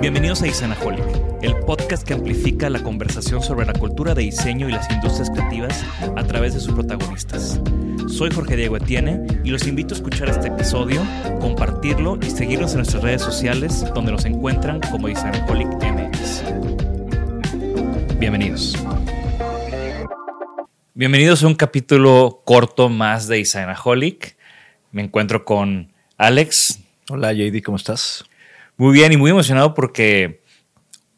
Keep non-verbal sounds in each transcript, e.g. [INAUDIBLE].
Bienvenidos a Isanaholic, el podcast que amplifica la conversación sobre la cultura de diseño y las industrias creativas a través de sus protagonistas. Soy Jorge Diego Etienne y los invito a escuchar este episodio, compartirlo y seguirnos en nuestras redes sociales donde nos encuentran como Isanaholic MX. Bienvenidos. Bienvenidos a un capítulo corto más de Isanaholic. Me encuentro con Alex. Hola JD, ¿cómo estás? Muy bien y muy emocionado porque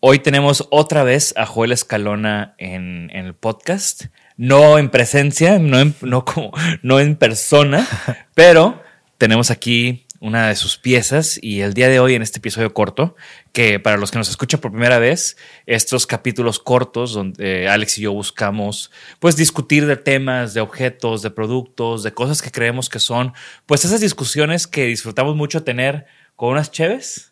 hoy tenemos otra vez a Joel Escalona en, en el podcast. No en presencia, no en, no como, no en persona, [LAUGHS] pero tenemos aquí una de sus piezas y el día de hoy en este episodio corto, que para los que nos escuchan por primera vez, estos capítulos cortos donde Alex y yo buscamos pues discutir de temas, de objetos, de productos, de cosas que creemos que son pues esas discusiones que disfrutamos mucho tener con unas cheves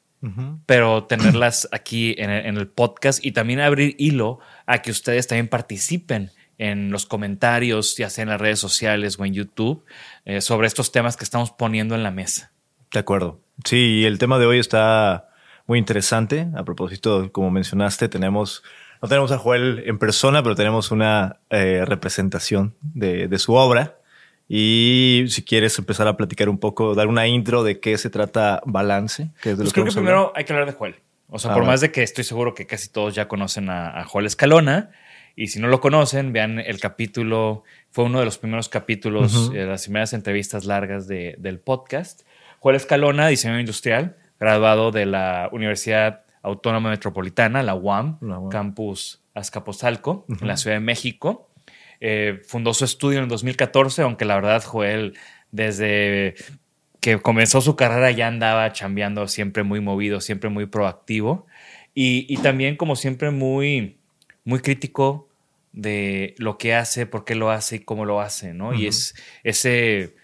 pero tenerlas aquí en el, en el, podcast y también abrir hilo a que ustedes también participen en los comentarios, ya sea en las redes sociales o en YouTube, eh, sobre estos temas que estamos poniendo en la mesa. De acuerdo. Sí, el tema de hoy está muy interesante. A propósito, como mencionaste, tenemos, no tenemos a Joel en persona, pero tenemos una eh, representación de, de su obra. Y si quieres empezar a platicar un poco, dar una intro de qué se trata Balance. Que es de pues lo creo que, que primero hay que hablar de Joel. O sea, Ah, por más de que estoy seguro que casi todos ya conocen a, a Joel Escalona, y si no lo conocen, vean el capítulo, fue uno de los primeros capítulos, eh, las primeras entrevistas largas de- del podcast. Joel Escalona, diseñador industrial, graduado de la Universidad Autónoma Metropolitana, la UAM, La UAM. campus Azcapotzalco, en la Ciudad de México. Eh, fundó su estudio en el 2014, aunque la verdad Joel desde que comenzó su carrera ya andaba chambeando siempre muy movido, siempre muy proactivo y, y también como siempre muy, muy crítico de lo que hace, por qué lo hace y cómo lo hace, ¿no? Y es ese,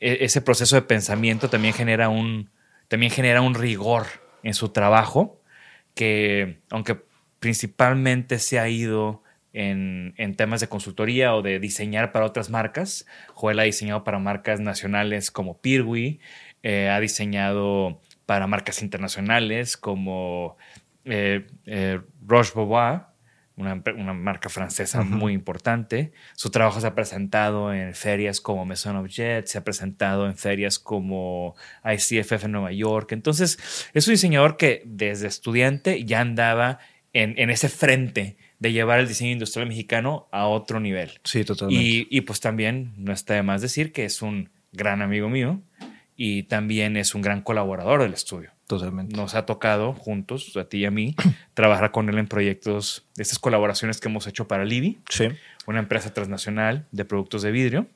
e- ese proceso de pensamiento también genera un, también genera un rigor en su trabajo que aunque principalmente se ha ido en, en temas de consultoría o de diseñar para otras marcas, Joel ha diseñado para marcas nacionales como Pirwi, eh, ha diseñado para marcas internacionales como eh, eh, Roche Bobois, una, una marca francesa muy importante. Su trabajo se ha presentado en ferias como Maison Objet, se ha presentado en ferias como ICFF en Nueva York. Entonces, es un diseñador que desde estudiante ya andaba en, en ese frente de llevar el diseño industrial mexicano a otro nivel. Sí, totalmente. Y, y pues también no está de más decir que es un gran amigo mío y también es un gran colaborador del estudio. totalmente. Nos ha tocado juntos, a ti y a mí, [CLEARS THROAT] trabajar con él en proyectos, estas colaboraciones que hemos hecho para Libby, Sí. una empresa transnacional de productos de vidrio.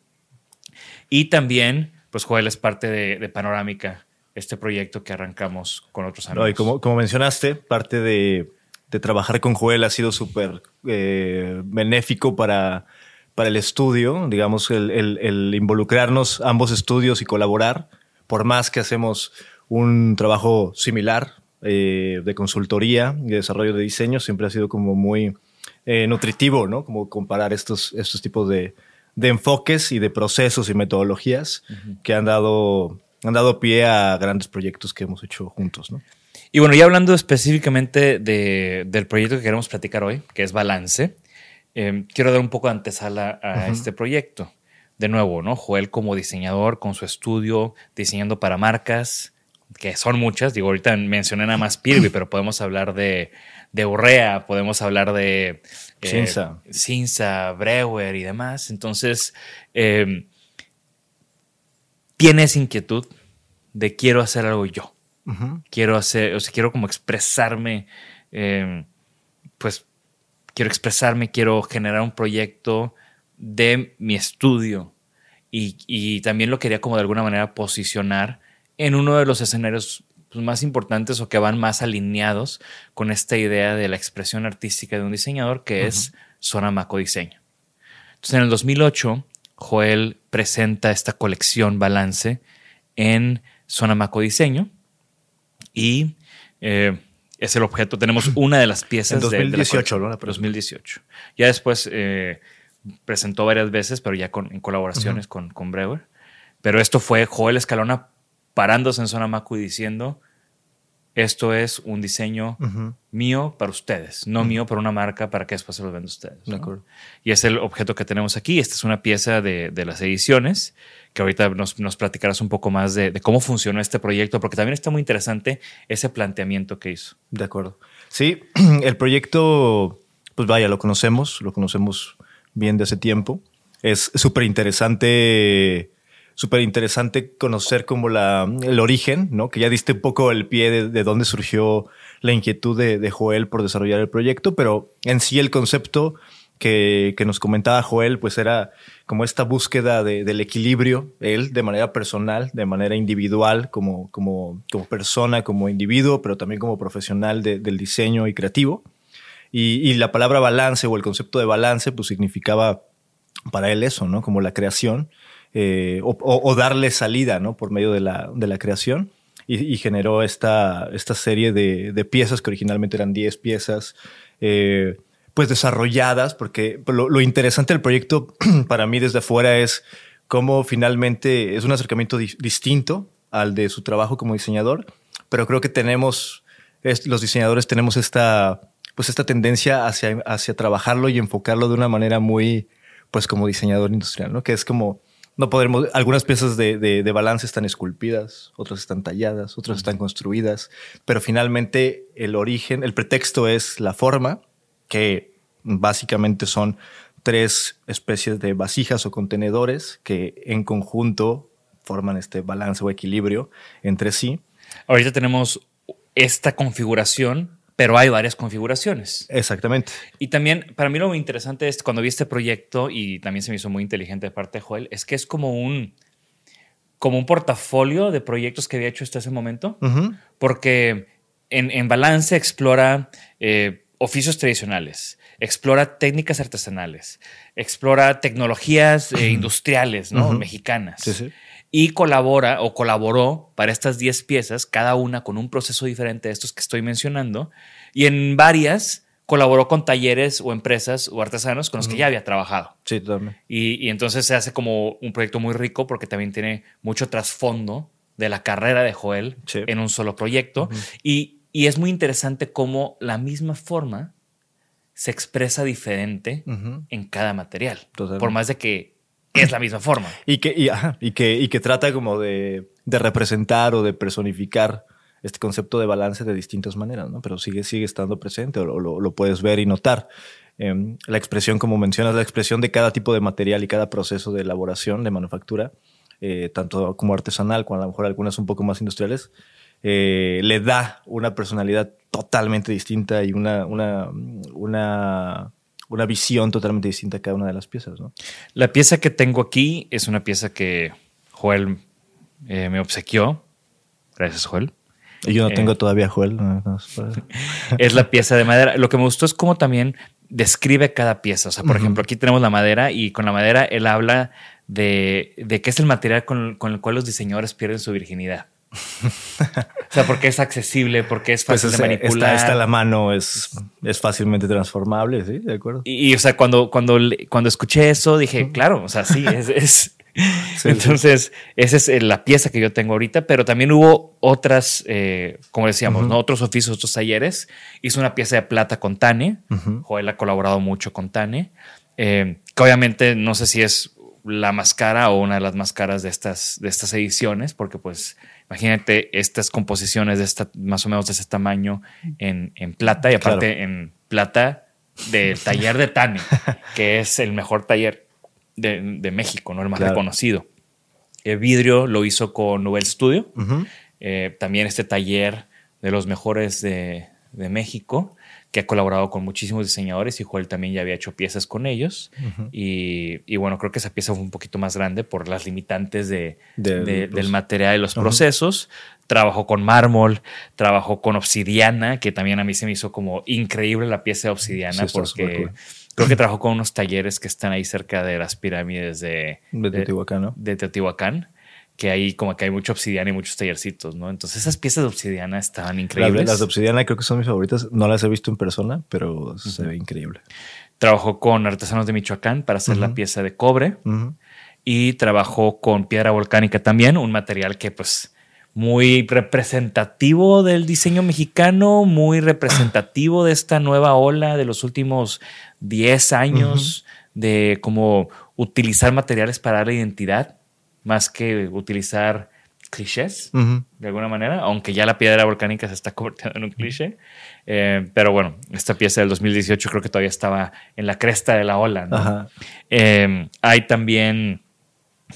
Y también, pues Joel es parte de, de Panorámica, este proyecto que arrancamos con otros amigos. No, y como, como mencionaste, parte de, de trabajar con Joel ha sido súper eh, benéfico para, para el estudio, digamos, el, el- el involucrarnos ambos estudios y colaborar, por más que hacemos un trabajo similar eh, de consultoría y de desarrollo de diseño, siempre ha sido como muy eh, nutritivo, ¿no? Como comparar estos, estos tipos de, de enfoques y de procesos y metodologías que han dado, han dado pie a grandes proyectos que hemos hecho juntos, ¿no? Y bueno, ya hablando específicamente de- del proyecto que queremos platicar hoy, que es Balance, eh, quiero dar un poco de antesala a este proyecto. De nuevo, ¿no? Joel como diseñador, con su estudio, diseñando para marcas, que son muchas. Digo, ahorita mencioné nada más Pirby, pero podemos hablar de, de Urrea, podemos hablar de eh, Cinza. Cinza, Brewer y demás. Entonces, eh, tienes inquietud de quiero hacer algo yo. Quiero hacer, o sea, quiero como expresarme, eh, pues quiero expresarme, quiero generar un proyecto de mi estudio. Y, y también lo quería como de alguna manera posicionar en uno de los escenarios pues, más importantes o que van más alineados con esta idea de la expresión artística de un diseñador que es Sonamaco Diseño. Entonces, en el 2008, Joel presenta esta colección Balance en Sonamaco Diseño y eh, es el objeto. Tenemos [CLEARS THROAT] una de las piezas En de- de la 2018, colección. ¿no? La presentó. 2018. Ya después eh, presentó varias veces, pero ya con, en colaboraciones con, con Brewer. Pero esto fue Joel Escalona parándose en Sonamaco y diciendo: Esto es un diseño mío para ustedes, no mío para una marca para que después se los venda a ustedes. De ¿no? acuerdo. Y es el objeto que tenemos aquí. Esta es una pieza de, de las ediciones, que ahorita nos, nos platicarás un poco más de, de cómo funcionó este proyecto, porque también está muy interesante ese planteamiento que hizo. De acuerdo. Sí, [CLEARS THROAT] el proyecto, pues vaya, lo conocemos, lo conocemos bien de hace tiempo. Es súper interesante, súper interesante conocer como la, el origen, ¿no? Que ya diste un poco el pie de, de dónde surgió la inquietud de, de Joel por desarrollar el proyecto, pero en sí el concepto que, que nos comentaba Joel, pues era como esta búsqueda de- del equilibrio, él de manera personal, de manera individual, como, como, como persona, como individuo, pero también como profesional de- del diseño y creativo. Y, y la palabra balance o el concepto de balance, pues significaba para él eso, ¿no? Como la creación eh, o, o- darle salida, ¿no? Por medio de la, de la creación. Y, y generó esta, esta serie de, de piezas que originalmente eran 10 piezas, eh, pues desarrolladas, porque lo, lo interesante del proyecto [CLEARS THROAT] para mí desde afuera es cómo finalmente es un acercamiento di- distinto al de su trabajo como diseñador, pero creo que tenemos, es- los diseñadores tenemos esta, pues esta tendencia hacia, hacia trabajarlo y enfocarlo de una manera muy, pues como diseñador industrial, ¿no? Que es como, no podremos, algunas piezas de, de, de balance están esculpidas, otras están talladas, otras están construidas, pero finalmente el origen, el pretexto es la forma, que básicamente son tres especies de vasijas o contenedores que en conjunto forman este balance o equilibrio entre sí. Ahorita tenemos esta configuración, pero hay varias configuraciones. Exactamente. Y también, para mí lo muy interesante es cuando vi este proyecto, y también se me hizo muy inteligente de parte de Joel, es que es como un, como un portafolio de proyectos que había hecho hasta ese momento, porque en, en Balance explora eh, oficios tradicionales, explora técnicas artesanales, explora tecnologías eh, industriales, ¿no? Mexicanas. Sí, sí. Y colabora o colaboró para estas 10 piezas, cada una con un proceso diferente de estos que estoy mencionando. Y en varias colaboró con talleres o empresas o artesanos con los que ya había trabajado. Sí, totalmente. Y, y entonces se hace como un proyecto muy rico porque también tiene mucho trasfondo de la carrera de Joel Sí. en un solo proyecto. y, y es muy interesante cómo la misma forma se expresa diferente en cada material. Totalmente. Por más de que es la misma forma. Y que, y, ajá, y que, y que trata como de, de representar o de personificar este concepto de balance de distintas maneras, ¿no? Pero sigue, sigue estando presente o lo, lo- puedes ver y notar. Em, la expresión, como mencionas, la expresión de cada tipo de material y cada proceso de elaboración, de manufactura, eh, tanto como artesanal, como a lo mejor algunas un poco más industriales, eh, le da una personalidad totalmente distinta y una, una, una visión totalmente distinta a cada una de las piezas, ¿no? La pieza que tengo aquí es una pieza que Joel eh, me obsequió Gracias, Joel. Y yo no Eh. tengo todavía Joel. no, no, es para- [LAUGHS] Es la pieza de madera. Lo que me gustó es cómo también describe cada pieza. O sea, por ejemplo, aquí tenemos la madera y con la madera él habla de, de qué es el material con, con el cual los diseñadores pierden su virginidad. O sea, porque es accesible, porque es Pues fácil es- de manipular. está, está a la mano, es, es fácilmente transformable, ¿sí? De acuerdo. Y, y, o sea, cuando, cuando, cuando escuché eso, dije, claro, o sea, sí, es. [LAUGHS] es- Sí, Entonces, esa es eh, la pieza que yo tengo ahorita, pero también hubo otras, eh, como decíamos, ¿no? otros oficios, otros talleres. Hizo una pieza de plata con Tane. Joel ha colaborado mucho con Tane, eh, que obviamente no sé si es la más cara o una de las más caras de estas, de estas ediciones, porque pues imagínate estas composiciones de esta, más o menos de ese tamaño en, en plata y aparte Claro. en plata del [LAUGHS] taller de Tane, que es el mejor taller de, de México, ¿no? el más Claro. reconocido. El vidrio lo hizo con Nubel Studio, eh, también este taller de los mejores de, de México, que ha colaborado con muchísimos diseñadores y Joel también ya había hecho piezas con ellos. y, y bueno, creo que esa pieza fue un poquito más grande por las limitantes de, Del- de- los- del material y los procesos. Trabajó con mármol, trabajó con obsidiana, que también a mí se me hizo como increíble la pieza de obsidiana Sí, porque creo que trabajó con unos talleres que están ahí cerca de las pirámides de, De Teotihuacán, ¿no? de Teotihuacán, que ahí como que hay mucha obsidiana y muchos tallercitos, ¿no? Entonces esas piezas de obsidiana estaban increíbles. las de obsidiana creo que son mis favoritas. No las he visto en persona, pero se ve increíble. Trabajó con artesanos de Michoacán para hacer la pieza de cobre y trabajó con piedra volcánica también, un material que pues muy representativo del diseño mexicano, muy representativo de esta nueva ola de los últimos 10 años de cómo utilizar materiales para darle identidad más que utilizar clichés de alguna manera, aunque ya la piedra volcánica se está [LAUGHS] convirtiendo en un cliché. Eh, pero bueno, esta pieza del 2018 creo que todavía estaba en la cresta de la ola. Eh, hay también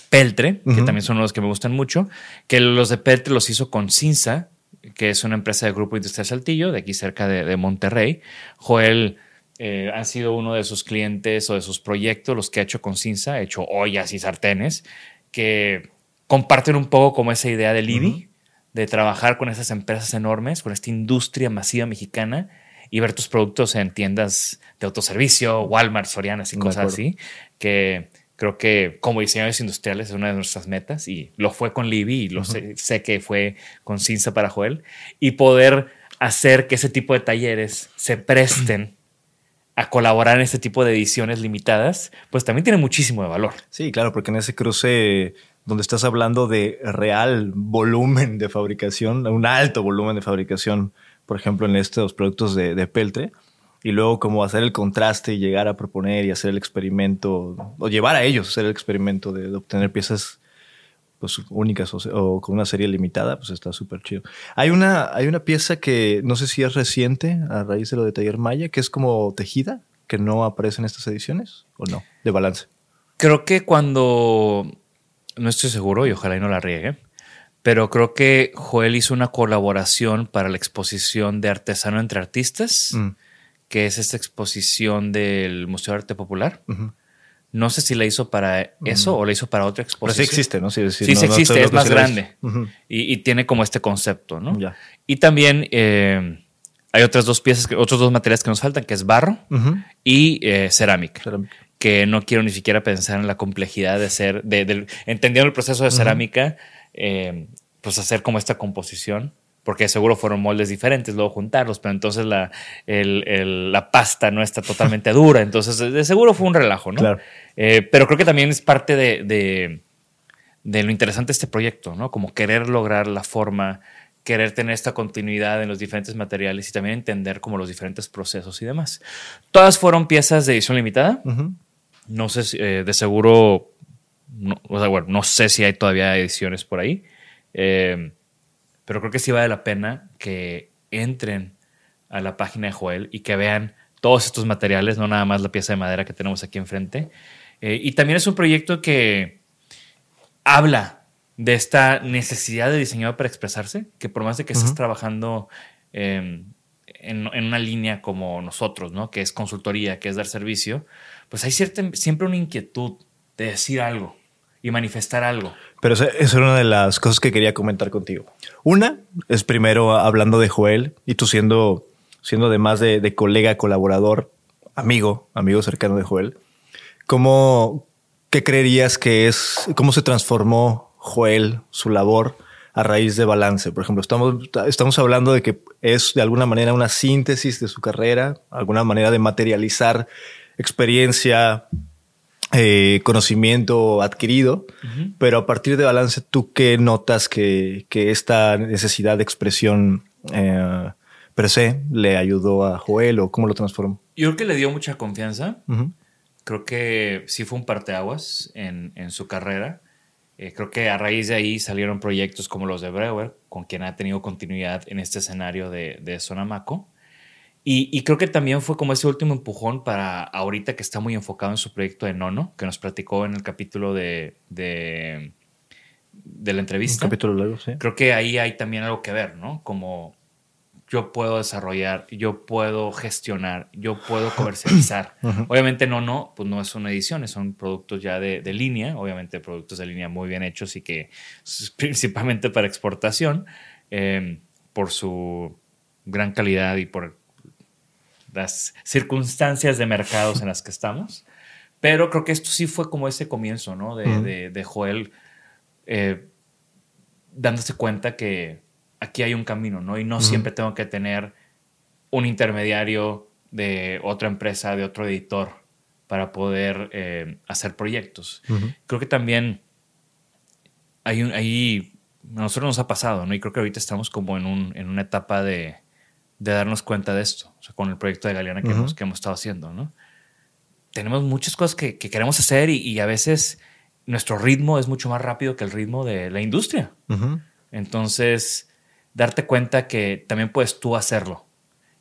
Peltre, que también son los que me gustan mucho, que los de Peltre los hizo con Cinza, que es una empresa del Grupo Industrial Saltillo, de aquí cerca de, de Monterrey. Joel eh, ha sido uno de sus clientes o de sus proyectos, los que ha hecho con Cinza, ha hecho ollas y sartenes, que comparten un poco como esa idea de Libby, de trabajar con esas empresas enormes, con esta industria masiva mexicana y ver tus productos en tiendas de autoservicio, Walmart, Sorianas y cosas así, que creo que como diseñadores industriales es una de nuestras metas y lo fue con Libby y lo sé, sé que fue con Cinza para Joel y poder hacer que ese tipo de talleres se presten a colaborar en este tipo de ediciones limitadas, pues también tiene muchísimo de valor. Sí, claro, porque en ese cruce donde estás hablando de real volumen de fabricación, un alto volumen de fabricación, por ejemplo, en estos productos de, peltre, y luego como hacer el contraste y llegar a proponer y hacer el experimento, o llevar a ellos a hacer el experimento de obtener piezas pues, únicas o, con una serie limitada, pues está súper chido. Hay una, hay una pieza que no sé si es reciente, a raíz de lo de Taller Maya, que es como tejida, que no aparece en estas ediciones, o no, de balance. Creo que cuando, no estoy seguro y ojalá y no la riegue, pero creo que Joel hizo una colaboración para la exposición de Artesano entre Artistas, Mm. que es esta exposición del Museo de Arte Popular. No sé si la hizo para eso o la hizo para otra Pero exposición. sí existe, ¿no? Sí, Sí, no- sí no existe, es más grande. y, y tiene como este concepto, ¿no? Ya. Y también eh, hay otras dos piezas, otros dos materiales que nos faltan, que es barro y eh, cerámica. Cerámica. Que no quiero ni siquiera pensar en la complejidad de ser, de, del- entendiendo el proceso de cerámica, eh, pues hacer como esta composición, porque seguro fueron moldes diferentes, luego juntarlos, pero entonces la, el- el- la pasta no está totalmente [LAUGHS] dura, entonces de seguro fue un relajo, ¿no? Claro. Eh, pero creo que también es parte de, de- de lo interesante de este proyecto, ¿no? Como querer lograr la forma, querer tener esta continuidad en los diferentes materiales y también entender como los diferentes procesos y demás. Todas fueron piezas de edición limitada. Ujú. No sé si, eh, de seguro, no, o sea, bueno, no sé si hay todavía ediciones por ahí, eh, pero creo que sí vale la pena que entren a la página de Joel y que vean todos estos materiales, no nada más la pieza de madera que tenemos aquí enfrente. Eh, y también es un proyecto que habla de esta necesidad de diseñador para expresarse, que por más de que estés trabajando eh, en, en una línea como nosotros, ¿no? que es consultoría, que es dar servicio, pues hay cierta, siempre una inquietud de decir algo y manifestar algo. Pero esa era una de las cosas que quería comentar contigo. Una es primero hablando de Joel y tú siendo, siendo además de, de colega, colaborador, amigo, amigo cercano de Joel. ¿Cómo, qué creerías que es, cómo se transformó Joel, su labor a raíz de balance? Por ejemplo, estamos, estamos hablando de que es de alguna manera una síntesis de su carrera, alguna manera de materializar experiencia, eh, conocimiento adquirido, pero a partir de balance, ¿tú qué notas que, que esta necesidad de expresión eh, per se le ayudó a Joel o cómo lo transformó? Yo creo que le dio mucha confianza. Creo que sí fue un parteaguas en, en su carrera. Eh, creo que a raíz de ahí salieron proyectos como los de Brewer, con quien ha tenido continuidad en este escenario de, de Sonamaco. Y, y creo que también fue como ese último empujón para ahorita que está muy enfocado en su proyecto de Nono, que nos platicó en el capítulo de, de, de la Un entrevista. capítulo largo, sí. Creo que ahí hay también algo que ver, ¿no? Como yo puedo desarrollar, yo puedo gestionar, yo puedo comercializar. [CLEARS THROAT] Obviamente no, no, pues no es una edición, son productos ya de, de línea, obviamente productos de línea muy bien hechos y que principalmente para exportación, eh, por su gran calidad y por las circunstancias de mercados en las que estamos. Pero creo que esto sí fue como ese comienzo, ¿no? De, Ujú. de- de Joel eh, dándose cuenta que aquí hay un camino, ¿no? Y no siempre tengo que tener un intermediario de otra empresa, de otro editor, para poder eh, hacer proyectos. Creo que también hay un, ahí, a nosotros nos ha pasado, ¿no? Y creo que ahorita estamos como en, un, en una etapa de, de darnos cuenta de esto, o sea, con el proyecto de Galeana que, hemos, que hemos estado haciendo, ¿no? Tenemos muchas cosas que, que queremos hacer y, y a veces nuestro ritmo es mucho más rápido que el ritmo de la industria. Entonces, darte cuenta que también puedes tú hacerlo.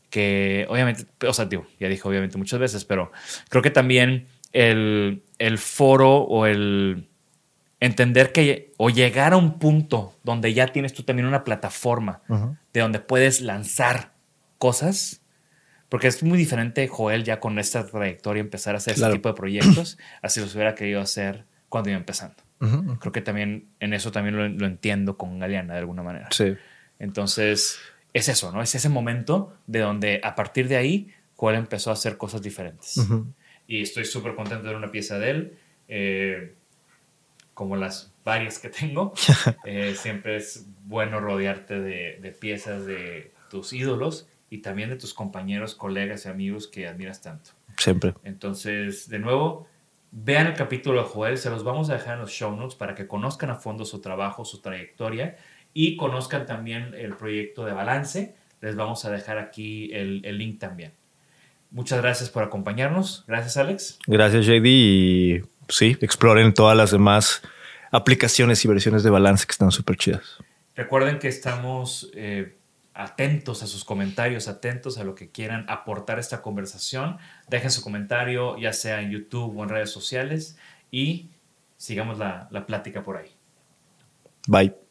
Que obviamente, o sea, digo, ya dije obviamente muchas veces, pero creo que también el, el foro o el entender que o llegar a un punto donde ya tienes tú también una plataforma de donde puedes lanzar cosas, porque es muy diferente Joel ya con esta trayectoria empezar a hacer Claro. ese tipo de proyectos, [CLEARS THROAT] así los hubiera querido hacer cuando iba empezando. Ujú. Creo que también en eso también lo, lo entiendo con Galeana de alguna manera. Sí. Entonces, es eso, ¿no? Es ese momento de donde a partir de ahí Joel empezó a hacer cosas diferentes. Ujú. Y estoy súper contento de ver una pieza de él, eh, como las varias que tengo. [LAUGHS] Eh, siempre es bueno rodearte de, de piezas de tus ídolos y también de tus compañeros, colegas y amigos que admiras tanto. Siempre. Entonces, de nuevo, vean el capítulo de Joel, se los vamos a dejar en los show notes para que conozcan a fondo su trabajo, su trayectoria y conozcan también el proyecto de Balance. Les vamos a dejar aquí el, el link también. Muchas gracias por acompañarnos. Gracias, Alex. Gracias, JD. Y sí, exploren todas las demás aplicaciones y versiones de balance que están súper chidas. Recuerden que estamos eh, atentos a sus comentarios, atentos a lo que quieran aportar esta conversación. Dejen su comentario, ya sea en YouTube o en redes sociales, y sigamos la, la plática por ahí. Bye.